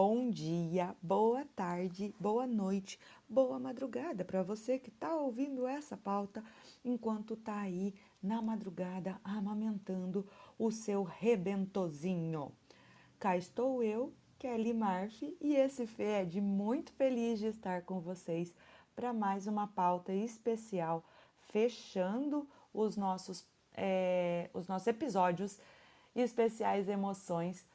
bom dia, boa tarde, boa noite, boa madrugada para você que está ouvindo essa pauta enquanto está aí na madrugada amamentando o seu rebentozinho. Cá estou eu, Kelly Marf, e esse Fed muito feliz de estar com vocês para mais uma pauta especial, fechando os nossos, é, os nossos episódios especiais emoções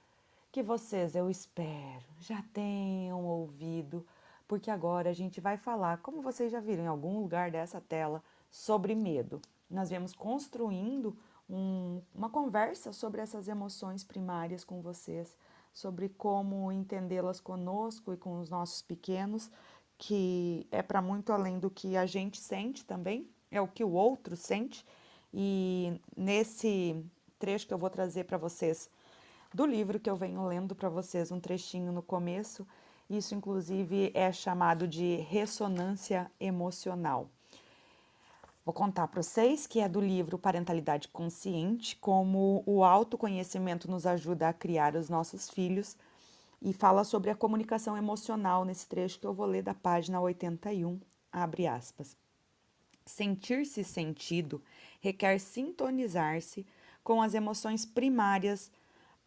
que vocês, eu espero, já tenham ouvido, porque agora a gente vai falar, como vocês já viram em algum lugar dessa tela, sobre medo. Nós viemos construindo um, uma conversa sobre essas emoções primárias com vocês, sobre como entendê-las conosco e com os nossos pequenos, que é para muito além do que a gente sente também, é o que o outro sente. E nesse trecho que eu vou trazer para vocês do livro que eu venho lendo para vocês um trechinho no começo. Isso, inclusive, é chamado de ressonância emocional. Vou contar para vocês que é do livro Parentalidade Consciente, como o autoconhecimento nos ajuda a criar os nossos filhos e fala sobre a comunicação emocional nesse trecho que eu vou ler da página 81, abre aspas. Sentir-se sentido requer sintonizar-se com as emoções primárias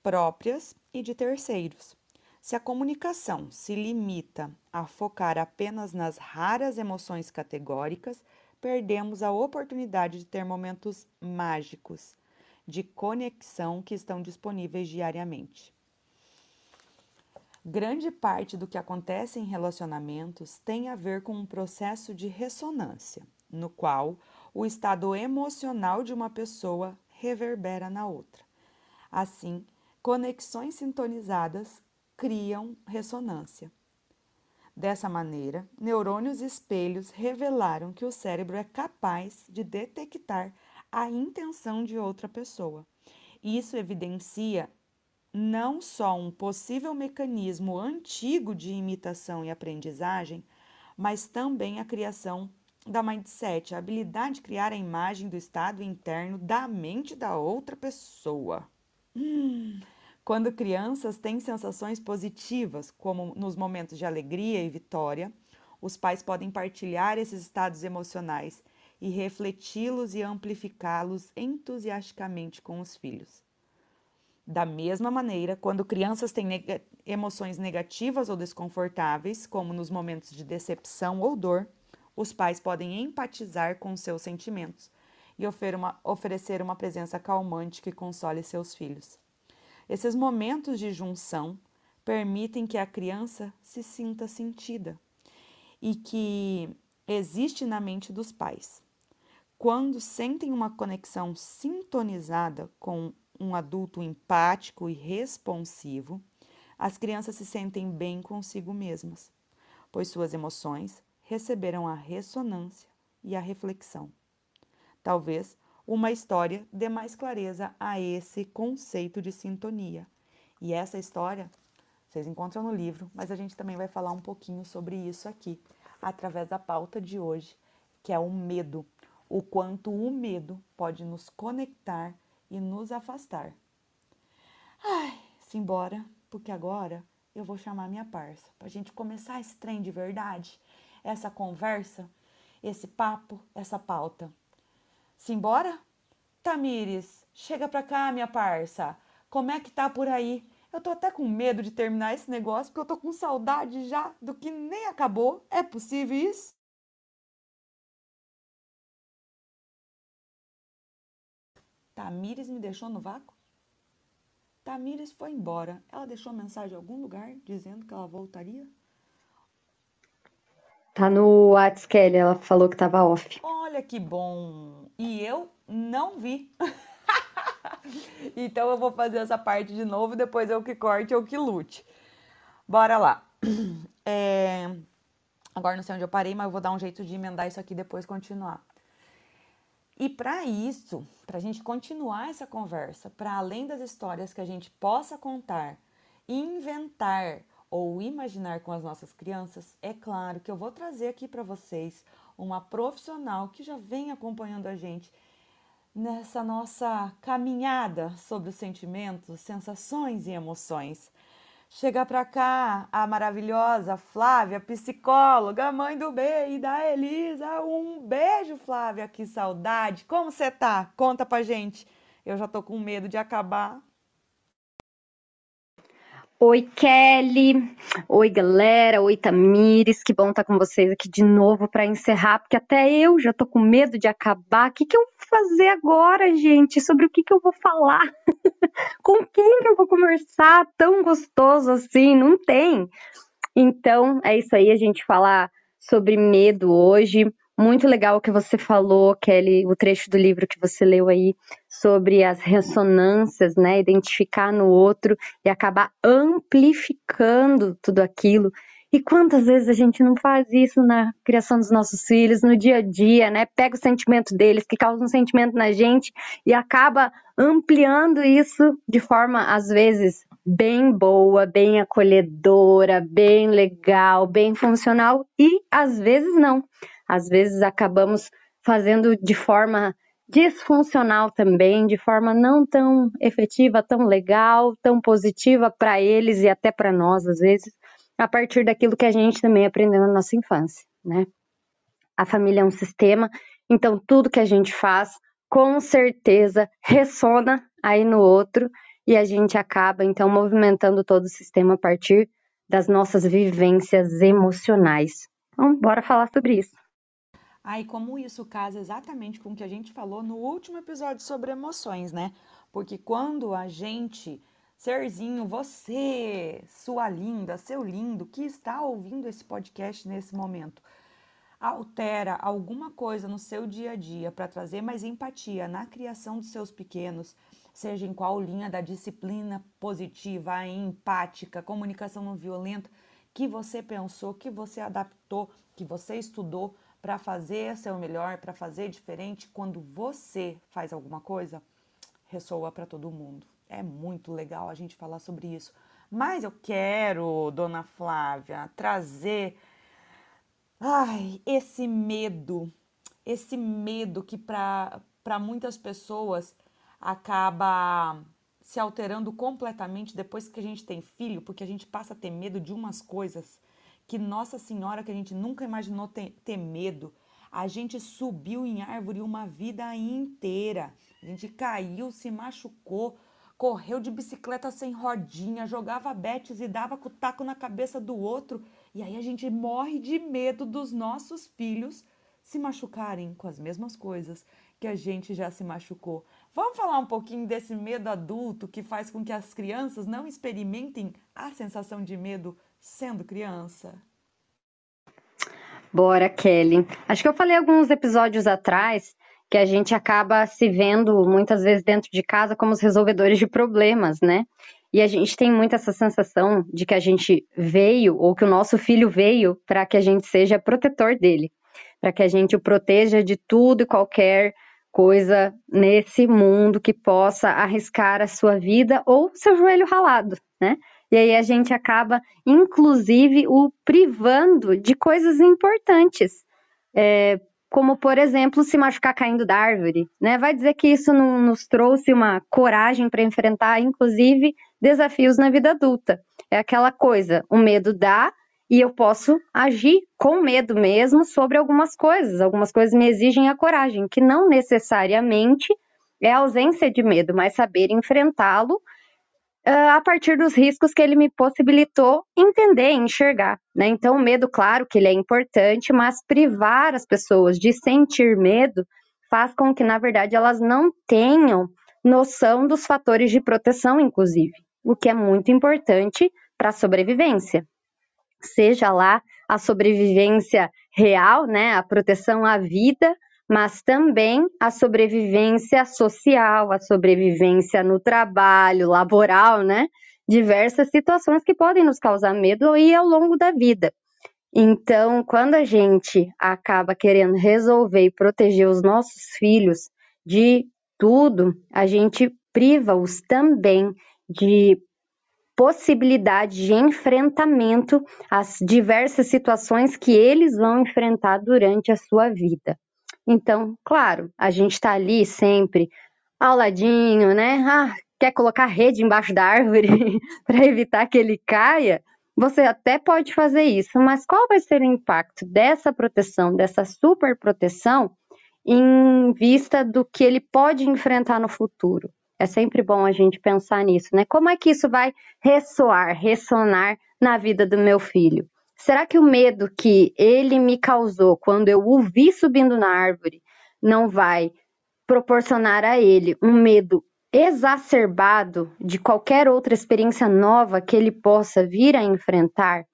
próprias e de terceiros. Se a comunicação se limita a focar apenas nas raras emoções categóricas, perdemos a oportunidade de ter momentos mágicos de conexão que estão disponíveis diariamente. Grande parte do que acontece em relacionamentos tem a ver com um processo de ressonância, no qual o estado emocional de uma pessoa reverbera na outra. Assim, conexões sintonizadas criam ressonância. Dessa maneira, neurônios espelhos revelaram que o cérebro é capaz de detectar a intenção de outra pessoa. Isso evidencia não só um possível mecanismo antigo de imitação e aprendizagem, mas também a criação da mindset, a habilidade de criar a imagem do estado interno da mente da outra pessoa. Hum, quando crianças têm sensações positivas, como nos momentos de alegria e vitória, os pais podem partilhar esses estados emocionais e refleti-los e amplificá-los entusiasticamente com os filhos. Da mesma maneira, quando crianças têm neg emoções negativas ou desconfortáveis, como nos momentos de decepção ou dor, os pais podem empatizar com seus sentimentos e uma, oferecer uma presença calmante que console seus filhos. Esses momentos de junção permitem que a criança se sinta sentida e que existe na mente dos pais. Quando sentem uma conexão sintonizada com um adulto empático e responsivo, as crianças se sentem bem consigo mesmas, pois suas emoções receberam a ressonância e a reflexão. Talvez uma história dê mais clareza a esse conceito de sintonia. E essa história vocês encontram no livro, mas a gente também vai falar um pouquinho sobre isso aqui, através da pauta de hoje, que é o medo. O quanto o medo pode nos conectar e nos afastar. Ai, simbora, porque agora eu vou chamar minha parça para a gente começar esse trem de verdade, essa conversa, esse papo, essa pauta. Simbora? Tamires, chega pra cá, minha parça. Como é que tá por aí? Eu tô até com medo de terminar esse negócio, porque eu tô com saudade já do que nem acabou. É possível isso? Tamires me deixou no vácuo? Tamires foi embora. Ela deixou mensagem em algum lugar dizendo que ela voltaria? Tá no WhatsApp, Kelly. Ela falou que tava off. Olha que bom! E eu não vi. então eu vou fazer essa parte de novo, depois eu que corte ou que lute. Bora lá. É... Agora não sei onde eu parei, mas eu vou dar um jeito de emendar isso aqui depois continuar. E para isso, para a gente continuar essa conversa, para além das histórias que a gente possa contar, inventar ou imaginar com as nossas crianças, é claro que eu vou trazer aqui para vocês uma profissional que já vem acompanhando a gente nessa nossa caminhada sobre os sentimentos, sensações e emoções. chegar para cá a maravilhosa Flávia, psicóloga, mãe do B e da Elisa. Um beijo, Flávia, que saudade. Como você tá? Conta pra gente. Eu já tô com medo de acabar. Oi, Kelly. Oi, galera. Oi, Tamires. Que bom estar com vocês aqui de novo para encerrar, porque até eu já tô com medo de acabar. O que, que eu vou fazer agora, gente? Sobre o que, que eu vou falar? com quem que eu vou conversar? Tão gostoso assim? Não tem. Então, é isso aí. A gente falar sobre medo hoje. Muito legal o que você falou, Kelly, o trecho do livro que você leu aí sobre as ressonâncias, né? Identificar no outro e acabar amplificando tudo aquilo. E quantas vezes a gente não faz isso na criação dos nossos filhos, no dia a dia, né? Pega o sentimento deles, que causa um sentimento na gente, e acaba ampliando isso de forma, às vezes, bem boa, bem acolhedora, bem legal, bem funcional, e às vezes não às vezes acabamos fazendo de forma disfuncional também, de forma não tão efetiva, tão legal, tão positiva para eles e até para nós, às vezes, a partir daquilo que a gente também aprendeu na nossa infância, né? A família é um sistema, então tudo que a gente faz, com certeza, ressona aí no outro e a gente acaba, então, movimentando todo o sistema a partir das nossas vivências emocionais. Então, bora falar sobre isso. Ai, como isso casa exatamente com o que a gente falou no último episódio sobre emoções, né? Porque quando a gente, serzinho, você, sua linda, seu lindo, que está ouvindo esse podcast nesse momento, altera alguma coisa no seu dia a dia para trazer mais empatia na criação dos seus pequenos, seja em qual linha da disciplina positiva, empática, comunicação não violenta, que você pensou, que você adaptou, que você estudou para fazer seu melhor, para fazer diferente, quando você faz alguma coisa, ressoa para todo mundo. É muito legal a gente falar sobre isso. Mas eu quero, dona Flávia, trazer ai, esse medo, esse medo que para muitas pessoas acaba se alterando completamente depois que a gente tem filho, porque a gente passa a ter medo de umas coisas que Nossa Senhora, que a gente nunca imaginou ter, ter medo. A gente subiu em árvore uma vida inteira. A gente caiu, se machucou, correu de bicicleta sem rodinha, jogava betes e dava com o taco na cabeça do outro. E aí a gente morre de medo dos nossos filhos se machucarem com as mesmas coisas que a gente já se machucou. Vamos falar um pouquinho desse medo adulto que faz com que as crianças não experimentem a sensação de medo sendo criança? Bora, Kelly. Acho que eu falei alguns episódios atrás que a gente acaba se vendo muitas vezes dentro de casa como os resolvedores de problemas, né? E a gente tem muito essa sensação de que a gente veio, ou que o nosso filho veio, para que a gente seja protetor dele, para que a gente o proteja de tudo e qualquer coisa nesse mundo que possa arriscar a sua vida ou seu joelho ralado, né? E aí a gente acaba, inclusive, o privando de coisas importantes. É, como, por exemplo, se machucar caindo da árvore. Né? Vai dizer que isso não nos trouxe uma coragem para enfrentar, inclusive, desafios na vida adulta. É aquela coisa, o medo dá e eu posso agir com medo mesmo sobre algumas coisas. Algumas coisas me exigem a coragem, que não necessariamente é a ausência de medo, mas saber enfrentá-lo a partir dos riscos que ele me possibilitou entender enxergar. Né? Então, o medo, claro que ele é importante, mas privar as pessoas de sentir medo faz com que, na verdade, elas não tenham noção dos fatores de proteção, inclusive, o que é muito importante para a sobrevivência. Seja lá a sobrevivência real, né, a proteção à vida, mas também a sobrevivência social, a sobrevivência no trabalho, laboral, né? Diversas situações que podem nos causar medo e ao longo da vida. Então, quando a gente acaba querendo resolver e proteger os nossos filhos de tudo, a gente priva-os também de possibilidade de enfrentamento às diversas situações que eles vão enfrentar durante a sua vida. Então, claro, a gente está ali sempre ao ladinho, né? Ah, quer colocar rede embaixo da árvore para evitar que ele caia, você até pode fazer isso, mas qual vai ser o impacto dessa proteção, dessa super proteção, em vista do que ele pode enfrentar no futuro? É sempre bom a gente pensar nisso, né? Como é que isso vai ressoar, ressonar na vida do meu filho? Será que o medo que ele me causou quando eu o vi subindo na árvore não vai proporcionar a ele um medo exacerbado de qualquer outra experiência nova que ele possa vir a enfrentar?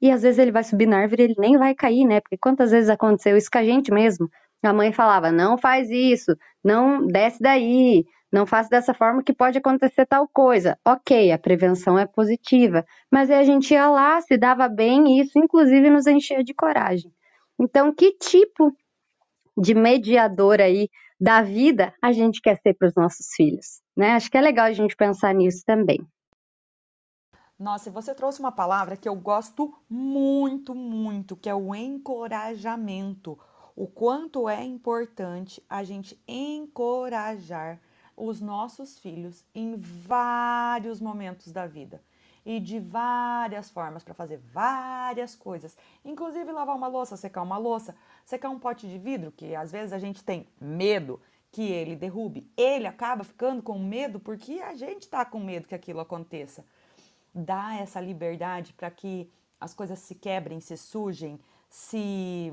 E às vezes ele vai subir na árvore e ele nem vai cair, né? Porque quantas vezes aconteceu isso com a gente mesmo? A mãe falava: não faz isso, não desce daí, não faça dessa forma que pode acontecer tal coisa. Ok, a prevenção é positiva, mas a gente ia lá, se dava bem e isso, inclusive, nos enchia de coragem. Então, que tipo de mediador aí da vida a gente quer ser para os nossos filhos? Né? Acho que é legal a gente pensar nisso também. Nossa, e você trouxe uma palavra que eu gosto muito, muito, que é o encorajamento. O quanto é importante a gente encorajar os nossos filhos em vários momentos da vida e de várias formas para fazer várias coisas, inclusive lavar uma louça, secar uma louça, secar um pote de vidro, que às vezes a gente tem medo que ele derrube. Ele acaba ficando com medo porque a gente está com medo que aquilo aconteça. Dá essa liberdade para que as coisas se quebrem, se sujem, se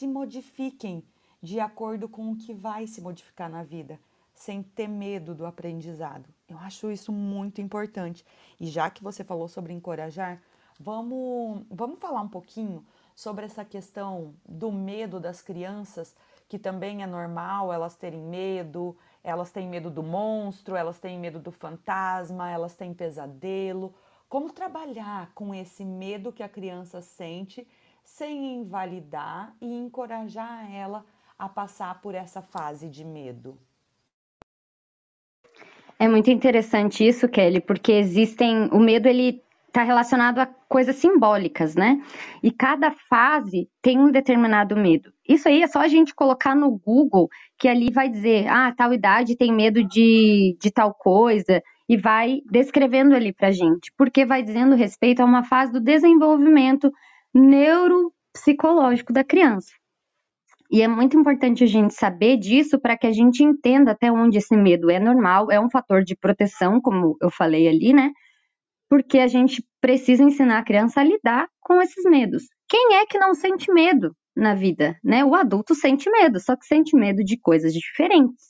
se modifiquem de acordo com o que vai se modificar na vida sem ter medo do aprendizado. Eu acho isso muito importante. E já que você falou sobre encorajar, vamos, vamos falar um pouquinho sobre essa questão do medo das crianças, que também é normal elas terem medo, elas têm medo do monstro, elas têm medo do fantasma, elas têm pesadelo. Como trabalhar com esse medo que a criança sente sem invalidar e encorajar ela a passar por essa fase de medo? É muito interessante isso, Kelly, porque existem. O medo ele está relacionado a coisas simbólicas, né? E cada fase tem um determinado medo. Isso aí é só a gente colocar no Google, que ali vai dizer, ah, tal idade tem medo de, de tal coisa, e vai descrevendo ali pra gente, porque vai dizendo respeito a uma fase do desenvolvimento neuropsicológico da criança. E é muito importante a gente saber disso para que a gente entenda até onde esse medo é normal, é um fator de proteção, como eu falei ali, né? Porque a gente precisa ensinar a criança a lidar com esses medos. Quem é que não sente medo na vida, né? O adulto sente medo, só que sente medo de coisas diferentes.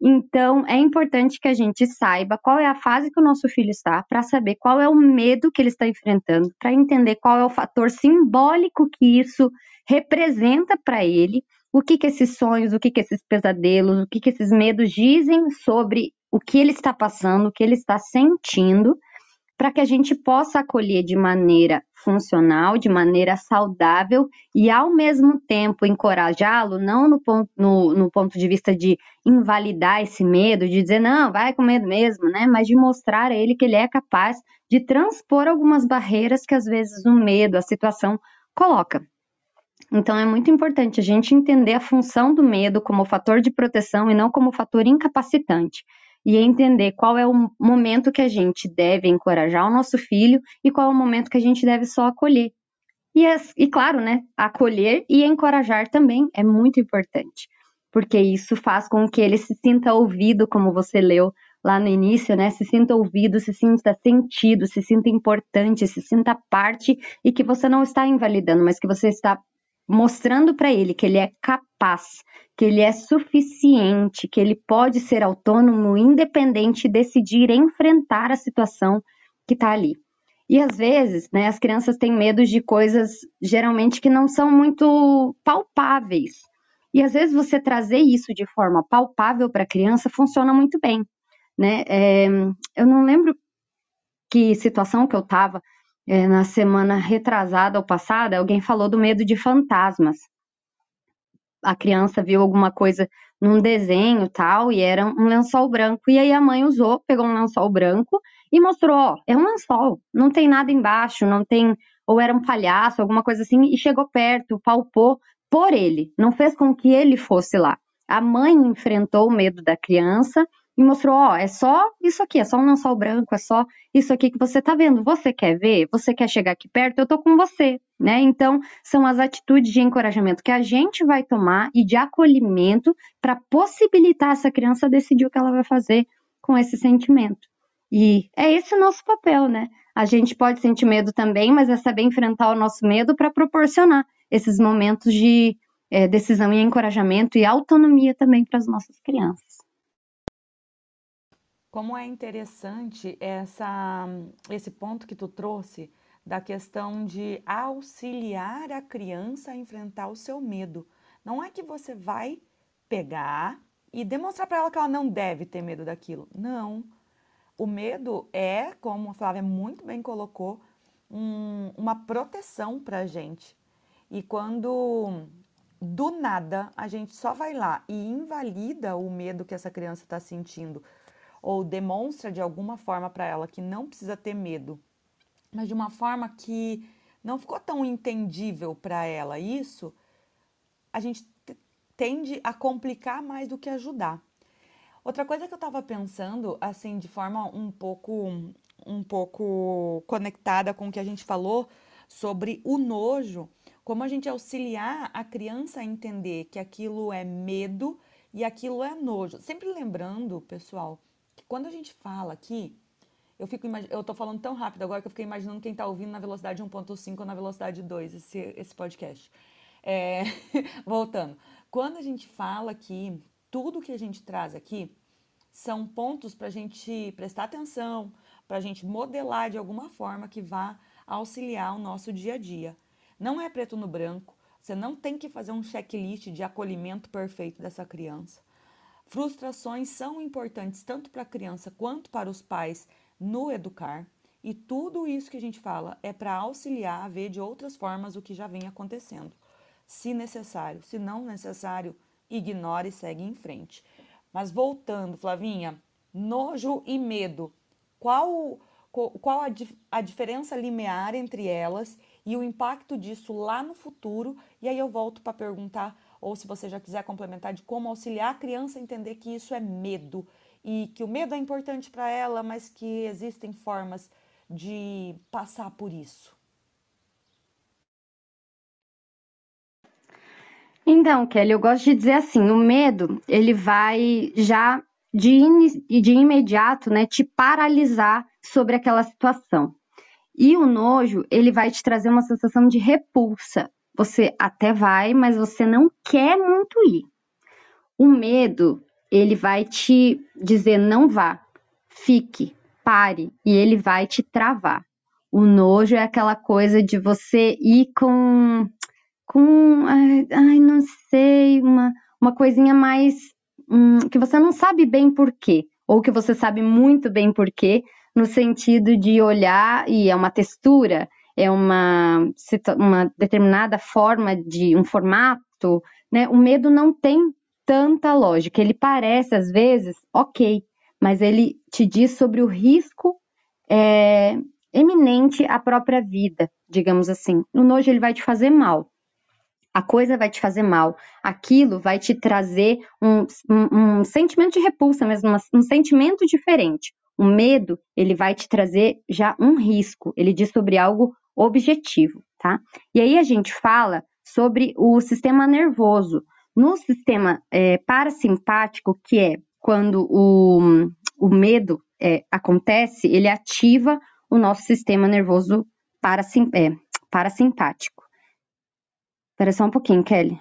Então, é importante que a gente saiba qual é a fase que o nosso filho está, para saber qual é o medo que ele está enfrentando, para entender qual é o fator simbólico que isso representa para ele o que, que esses sonhos, o que, que esses pesadelos, o que, que esses medos dizem sobre o que ele está passando, o que ele está sentindo, para que a gente possa acolher de maneira funcional, de maneira saudável e, ao mesmo tempo, encorajá-lo, não no ponto, no, no ponto de vista de invalidar esse medo, de dizer, não, vai com medo mesmo, né? Mas de mostrar a ele que ele é capaz de transpor algumas barreiras que, às vezes, o medo, a situação coloca. Então é muito importante a gente entender a função do medo como fator de proteção e não como fator incapacitante. E entender qual é o momento que a gente deve encorajar o nosso filho e qual é o momento que a gente deve só acolher. E, e claro, né, acolher e encorajar também é muito importante, porque isso faz com que ele se sinta ouvido, como você leu lá no início, né? Se sinta ouvido, se sinta sentido, se sinta importante, se sinta parte e que você não está invalidando, mas que você está mostrando para ele que ele é capaz, que ele é suficiente, que ele pode ser autônomo, independente e decidir enfrentar a situação que está ali. E às vezes, né, as crianças têm medo de coisas geralmente que não são muito palpáveis. E às vezes você trazer isso de forma palpável para a criança funciona muito bem, né? É, eu não lembro que situação que eu estava, é, na semana retrasada ou passada, alguém falou do medo de fantasmas. A criança viu alguma coisa num desenho tal, e era um lençol branco. E aí a mãe usou, pegou um lençol branco e mostrou: ó, é um lençol, não tem nada embaixo, não tem. Ou era um palhaço, alguma coisa assim, e chegou perto, palpou por ele, não fez com que ele fosse lá. A mãe enfrentou o medo da criança e mostrou, ó, é só isso aqui, é só um lençol branco, é só isso aqui que você tá vendo. Você quer ver? Você quer chegar aqui perto? Eu tô com você, né? Então, são as atitudes de encorajamento que a gente vai tomar e de acolhimento para possibilitar essa criança decidir o que ela vai fazer com esse sentimento. E é esse o nosso papel, né? A gente pode sentir medo também, mas é saber enfrentar o nosso medo para proporcionar esses momentos de é, decisão e encorajamento e autonomia também para as nossas crianças. Como é interessante essa, esse ponto que tu trouxe da questão de auxiliar a criança a enfrentar o seu medo. Não é que você vai pegar e demonstrar para ela que ela não deve ter medo daquilo. Não. O medo é, como a Flávia muito bem colocou, um, uma proteção para a gente. E quando do nada a gente só vai lá e invalida o medo que essa criança está sentindo ou demonstra de alguma forma para ela que não precisa ter medo, mas de uma forma que não ficou tão entendível para ela isso, a gente tende a complicar mais do que ajudar. Outra coisa que eu estava pensando, assim, de forma um pouco, um pouco conectada com o que a gente falou sobre o nojo, como a gente auxiliar a criança a entender que aquilo é medo e aquilo é nojo. Sempre lembrando, pessoal, quando a gente fala aqui, eu fico eu tô falando tão rápido agora que eu fiquei imaginando quem tá ouvindo na velocidade 1.5 ou na velocidade 2 esse, esse podcast. É, voltando. Quando a gente fala aqui, tudo que a gente traz aqui são pontos para a gente prestar atenção, para a gente modelar de alguma forma que vá auxiliar o nosso dia a dia. Não é preto no branco, você não tem que fazer um checklist de acolhimento perfeito dessa criança. Frustrações são importantes tanto para a criança quanto para os pais no educar, e tudo isso que a gente fala é para auxiliar a ver de outras formas o que já vem acontecendo. Se necessário, se não necessário, ignore e segue em frente. Mas voltando, Flavinha, nojo e medo. Qual, qual a, a diferença limiar entre elas e o impacto disso lá no futuro? E aí eu volto para perguntar ou se você já quiser complementar de como auxiliar a criança a entender que isso é medo e que o medo é importante para ela, mas que existem formas de passar por isso. Então, Kelly, eu gosto de dizer assim, o medo, ele vai já de, de imediato, né, te paralisar sobre aquela situação. E o nojo, ele vai te trazer uma sensação de repulsa você até vai, mas você não quer muito ir. O medo, ele vai te dizer não vá, fique, pare, e ele vai te travar. O nojo é aquela coisa de você ir com com ai, ai não sei, uma uma coisinha mais hum, que você não sabe bem por quê, ou que você sabe muito bem por quê, no sentido de olhar e é uma textura, é uma, uma determinada forma de um formato, né? O medo não tem tanta lógica. Ele parece, às vezes, ok, mas ele te diz sobre o risco é, eminente à própria vida, digamos assim. O nojo ele vai te fazer mal. A coisa vai te fazer mal. Aquilo vai te trazer um, um, um sentimento de repulsa mesmo, um sentimento diferente. O medo, ele vai te trazer já um risco. Ele diz sobre algo objetivo, tá? E aí a gente fala sobre o sistema nervoso. No sistema é, parasimpático, que é quando o, o medo é, acontece, ele ativa o nosso sistema nervoso parasim, é, parasimpático. Espera só um pouquinho, Kelly.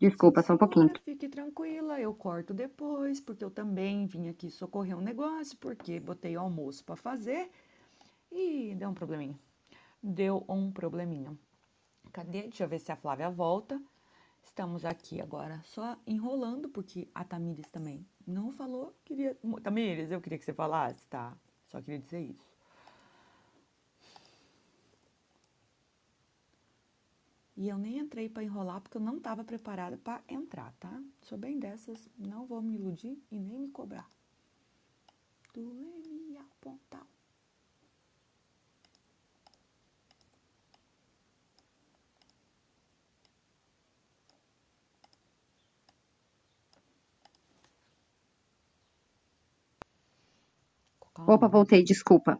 Desculpa, só um pouquinho. Fique tranquila, eu corto depois, porque eu também vim aqui socorrer um negócio, porque botei o almoço para fazer e deu um probleminha. Deu um probleminha. Cadê? Deixa eu ver se a Flávia volta. Estamos aqui agora só enrolando, porque a Tamires também não falou. Queria. Tamires, eu queria que você falasse, tá? Só queria dizer isso. E eu nem entrei para enrolar porque eu não estava preparada para entrar, tá? Sou bem dessas, não vou me iludir e nem me cobrar. Do me apontar. Opa, voltei, desculpa.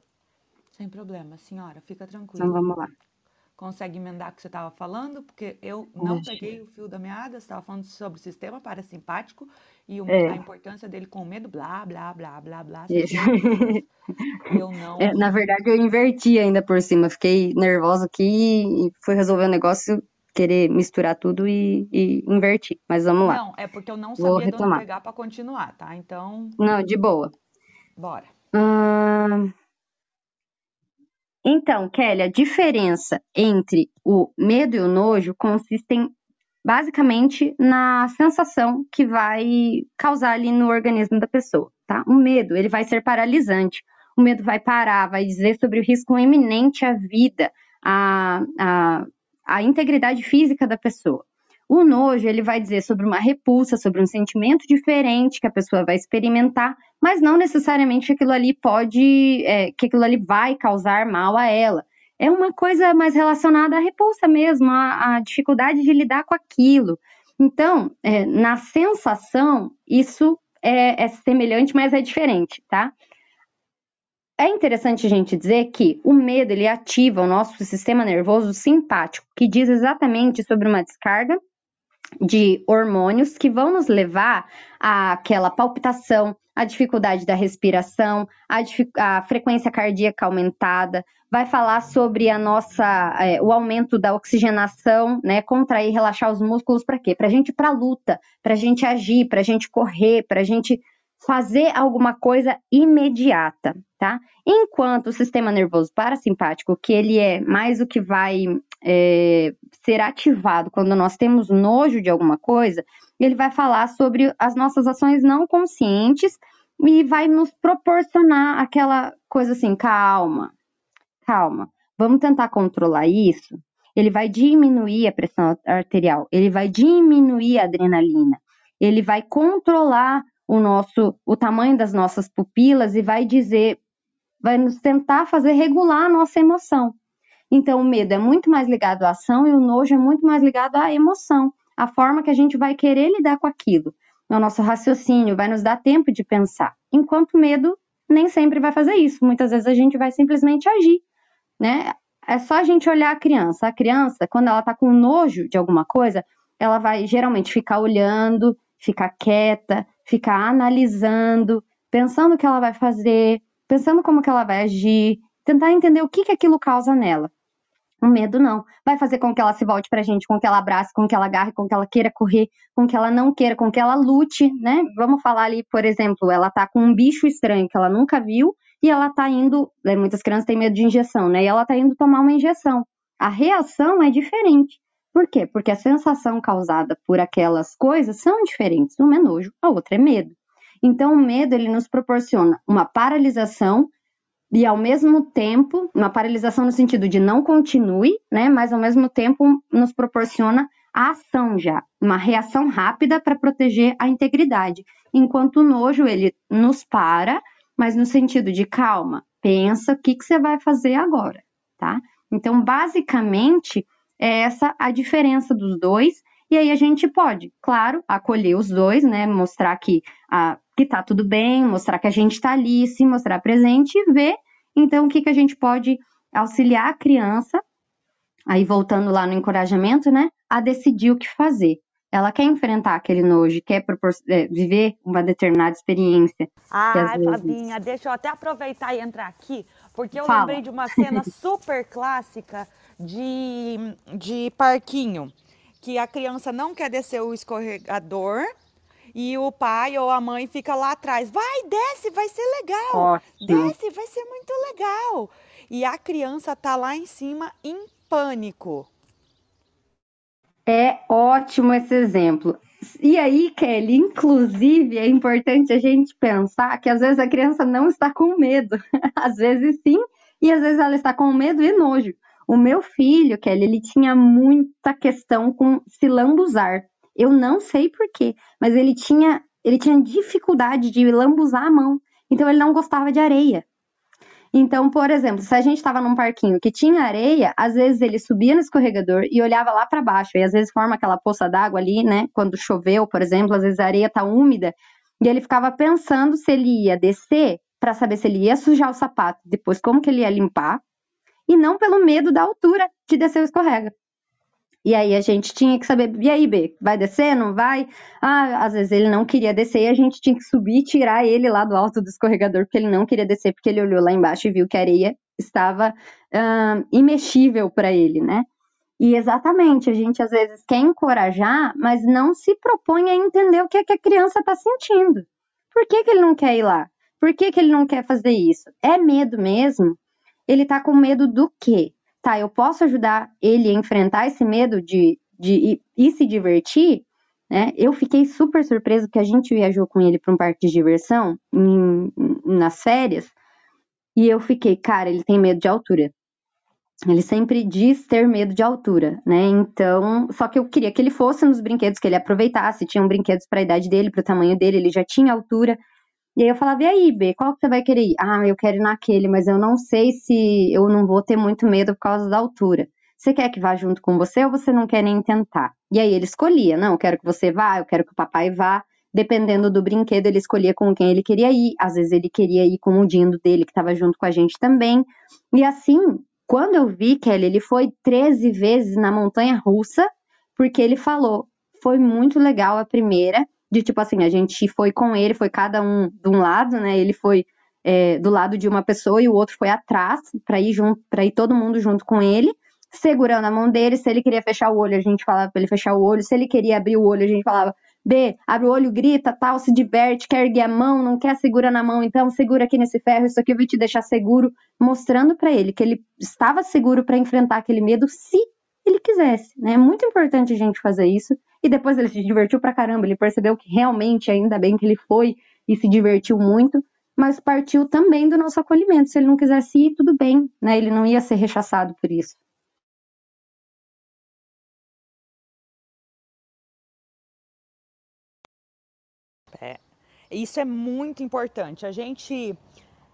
Sem problema, senhora, fica tranquila. Então vamos lá. Consegue emendar o que você estava falando? Porque eu não peguei o fio da meada, você estava falando sobre o sistema parasimpático e o, é. a importância dele com medo, blá, blá, blá, blá, blá. Isso. Eu não. É, na verdade, eu inverti ainda por cima. Fiquei nervosa aqui e fui resolver o negócio, querer misturar tudo e, e invertir. Mas vamos lá. Não, é porque eu não sabia de onde pegar para continuar, tá? Então. Não, de boa. Bora. Então, Kelly, a diferença entre o medo e o nojo consistem basicamente na sensação que vai causar ali no organismo da pessoa, tá? O medo, ele vai ser paralisante. O medo vai parar, vai dizer sobre o risco iminente à vida, à, à, à integridade física da pessoa. O nojo, ele vai dizer sobre uma repulsa, sobre um sentimento diferente que a pessoa vai experimentar, mas não necessariamente aquilo ali pode, é, que aquilo ali vai causar mal a ela. É uma coisa mais relacionada à repulsa mesmo, à, à dificuldade de lidar com aquilo. Então, é, na sensação, isso é, é semelhante, mas é diferente, tá? É interessante a gente dizer que o medo ele ativa o nosso sistema nervoso simpático, que diz exatamente sobre uma descarga de hormônios que vão nos levar àquela palpitação, a dificuldade da respiração, a, a, frequência cardíaca aumentada, vai falar sobre a nossa, é, o aumento da oxigenação, né, contrair, relaxar os músculos para quê? Para a gente para luta, para a gente agir, para a gente correr, para a gente fazer alguma coisa imediata, tá? Enquanto o sistema nervoso parasimpático, que ele é mais o que vai é, ser ativado quando nós temos nojo de alguma coisa, ele vai falar sobre as nossas ações não conscientes e vai nos proporcionar aquela coisa assim, calma, calma, vamos tentar controlar isso. Ele vai diminuir a pressão arterial, ele vai diminuir a adrenalina, ele vai controlar o nosso, o tamanho das nossas pupilas e vai dizer, vai nos tentar fazer regular a nossa emoção. Então, o medo é muito mais ligado à ação e o nojo é muito mais ligado à emoção, a forma que a gente vai querer lidar com aquilo. O nosso raciocínio vai nos dar tempo de pensar, enquanto o medo nem sempre vai fazer isso. Muitas vezes a gente vai simplesmente agir, né? É só a gente olhar a criança. A criança, quando ela tá com nojo de alguma coisa, ela vai geralmente ficar olhando, ficar quieta, ficar analisando, pensando o que ela vai fazer, pensando como que ela vai agir, tentar entender o que, que aquilo causa nela. O medo não. Vai fazer com que ela se volte pra gente, com que ela abrace, com que ela agarre, com que ela queira correr, com que ela não queira, com que ela lute, né? Vamos falar ali, por exemplo, ela tá com um bicho estranho que ela nunca viu e ela tá indo, né, muitas crianças têm medo de injeção, né? E ela tá indo tomar uma injeção. A reação é diferente. Por quê? Porque a sensação causada por aquelas coisas são diferentes. Uma é nojo, a outra é medo. Então, o medo ele nos proporciona uma paralisação e, ao mesmo tempo, uma paralisação no sentido de não continue, né? Mas, ao mesmo tempo, nos proporciona a ação já, uma reação rápida para proteger a integridade. Enquanto o nojo ele nos para, mas no sentido de calma, pensa o que, que você vai fazer agora, tá? Então, basicamente, é essa a diferença dos dois. E aí a gente pode, claro, acolher os dois, né? Mostrar que, a, que tá tudo bem, mostrar que a gente está ali, se mostrar presente e ver, então, o que, que a gente pode auxiliar a criança, aí voltando lá no encorajamento, né? A decidir o que fazer. Ela quer enfrentar aquele nojo, quer é, viver uma determinada experiência. Ai, vezes... Fabinha, deixa eu até aproveitar e entrar aqui, porque eu Fala. lembrei de uma cena super clássica de, de parquinho, que a criança não quer descer o escorregador e o pai ou a mãe fica lá atrás. Vai, desce, vai ser legal. Ótimo. Desce, vai ser muito legal. E a criança tá lá em cima em pânico. É ótimo esse exemplo. E aí, Kelly, inclusive, é importante a gente pensar que às vezes a criança não está com medo. às vezes sim, e às vezes ela está com medo e nojo. O meu filho, Kelly, ele tinha muita questão com se lambuzar. Eu não sei porquê, mas ele tinha, ele tinha dificuldade de lambuzar a mão. Então ele não gostava de areia. Então, por exemplo, se a gente estava num parquinho que tinha areia, às vezes ele subia no escorregador e olhava lá para baixo, e às vezes forma aquela poça d'água ali, né? Quando choveu, por exemplo, às vezes a areia tá úmida, e ele ficava pensando se ele ia descer para saber se ele ia sujar o sapato, depois como que ele ia limpar, e não pelo medo da altura de descer o escorrega. E aí a gente tinha que saber, e aí, B, vai descer, não vai? Ah, às vezes ele não queria descer e a gente tinha que subir e tirar ele lá do alto do escorregador, porque ele não queria descer, porque ele olhou lá embaixo e viu que a areia estava uh, imexível para ele, né? E exatamente, a gente às vezes quer encorajar, mas não se propõe a entender o que, é que a criança está sentindo. Por que, que ele não quer ir lá? Por que, que ele não quer fazer isso? É medo mesmo? Ele está com medo do quê? Tá, eu posso ajudar ele a enfrentar esse medo de, de ir se divertir, né? Eu fiquei super surpreso que a gente viajou com ele para um parque de diversão em, nas férias e eu fiquei, cara, ele tem medo de altura. Ele sempre diz ter medo de altura, né? Então, só que eu queria que ele fosse nos brinquedos, que ele aproveitasse. Tinham brinquedos para a idade dele, para o tamanho dele, ele já tinha altura. E aí eu falava, e aí, B, qual que você vai querer ir? Ah, eu quero ir naquele, mas eu não sei se eu não vou ter muito medo por causa da altura. Você quer que vá junto com você ou você não quer nem tentar? E aí ele escolhia, não, eu quero que você vá, eu quero que o papai vá. Dependendo do brinquedo, ele escolhia com quem ele queria ir. Às vezes ele queria ir com o dindo dele, que estava junto com a gente também. E assim, quando eu vi, Kelly, ele foi 13 vezes na montanha russa, porque ele falou, foi muito legal a primeira, de tipo assim, a gente foi com ele, foi cada um de um lado, né? Ele foi é, do lado de uma pessoa e o outro foi atrás para ir junto, para ir todo mundo junto com ele, segurando a mão dele. Se ele queria fechar o olho, a gente falava para ele fechar o olho. Se ele queria abrir o olho, a gente falava B, abre o olho, grita, tal, se diverte, quer erguer a mão, não quer segura na mão, então segura aqui nesse ferro, isso aqui vai te deixar seguro, mostrando para ele que ele estava seguro para enfrentar aquele medo se ele quisesse, né? É muito importante a gente fazer isso. E depois ele se divertiu pra caramba, ele percebeu que realmente, ainda bem que ele foi e se divertiu muito, mas partiu também do nosso acolhimento. Se ele não quisesse ir, tudo bem, né? Ele não ia ser rechaçado por isso. É, isso é muito importante. A gente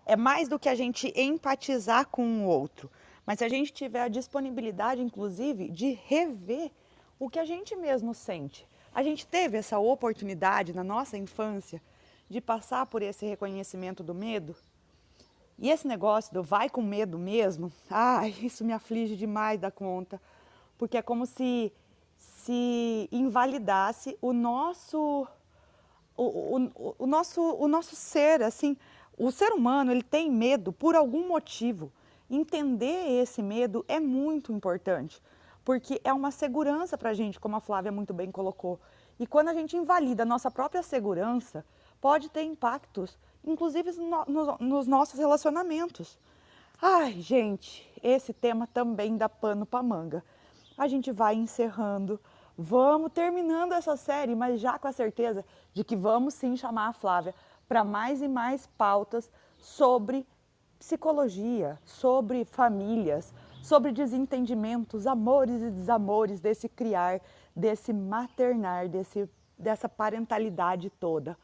é mais do que a gente empatizar com o outro, mas se a gente tiver a disponibilidade, inclusive, de rever o que a gente mesmo sente. A gente teve essa oportunidade na nossa infância de passar por esse reconhecimento do medo. E esse negócio do vai com medo mesmo, ai, isso me aflige demais da conta, porque é como se se invalidasse o nosso o, o, o, nosso o nosso ser, assim, o ser humano, ele tem medo por algum motivo. Entender esse medo é muito importante porque é uma segurança para a gente, como a Flávia muito bem colocou. E quando a gente invalida a nossa própria segurança, pode ter impactos, inclusive no, no, nos nossos relacionamentos. Ai, gente, esse tema também dá pano para manga. A gente vai encerrando, vamos terminando essa série, mas já com a certeza de que vamos sim chamar a Flávia para mais e mais pautas sobre psicologia, sobre famílias, sobre desentendimentos, amores e desamores desse criar, desse maternar, desse, dessa parentalidade toda.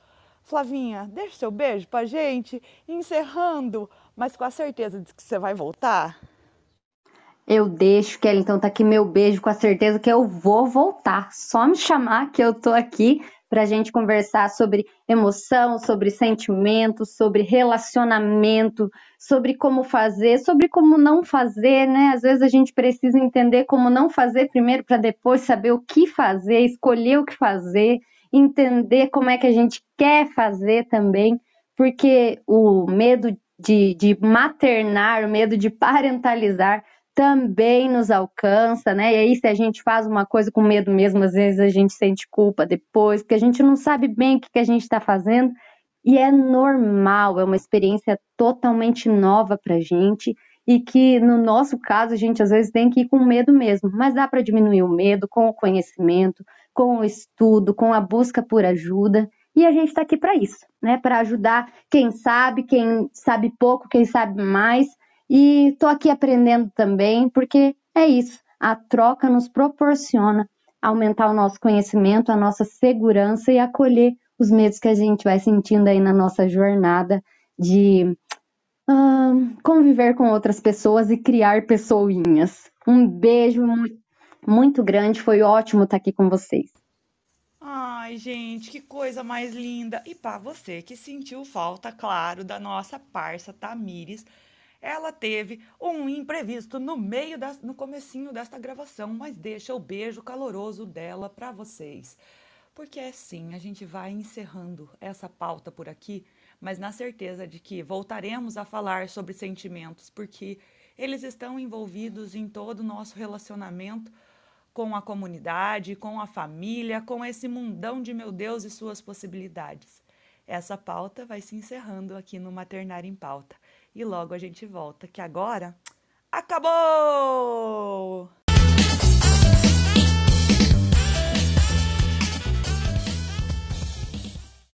Flavinha, deixa seu beijo pra gente, encerrando, mas com a certeza de que você vai voltar. Eu deixo, Kelly, então tá aqui meu beijo com a certeza que eu vou voltar. Só me chamar que eu tô aqui para a gente conversar sobre emoção, sobre sentimentos, sobre relacionamento, sobre como fazer, sobre como não fazer, né? Às vezes a gente precisa entender como não fazer primeiro para depois saber o que fazer, escolher o que fazer, entender como é que a gente quer fazer também, porque o medo de, de maternar, o medo de parentalizar também nos alcança, né? E aí, se a gente faz uma coisa com medo mesmo, às vezes a gente sente culpa depois, porque a gente não sabe bem o que, a gente está fazendo. E é normal, é uma experiência totalmente nova para gente e que, no nosso caso, a gente às vezes tem que ir com medo mesmo, mas dá para diminuir o medo com o conhecimento, com o estudo, com a busca por ajuda. E a gente está aqui para isso, né? Para ajudar quem sabe, quem sabe pouco, quem sabe mais, e estou aqui aprendendo também, porque é isso, a troca nos proporciona aumentar o nosso conhecimento, a nossa segurança e acolher os medos que a gente vai sentindo aí na nossa jornada de uh, conviver com outras pessoas e criar pessoinhas. Um beijo muito, muito grande, foi ótimo estar aqui com vocês. Ai, gente, que coisa mais linda! E para você que sentiu falta, claro, da nossa parça Tamires, ela teve um imprevisto no meio no comecinho desta gravação, mas deixa o beijo caloroso dela para vocês. Porque é assim, a gente vai encerrando essa pauta por aqui, mas na certeza de que voltaremos a falar sobre sentimentos, porque eles estão envolvidos em todo o nosso relacionamento com a comunidade, com a família, com esse mundão de meu Deus e suas possibilidades. Essa pauta vai se encerrando aqui no Maternário em Pauta. E logo a gente volta, que agora acabou!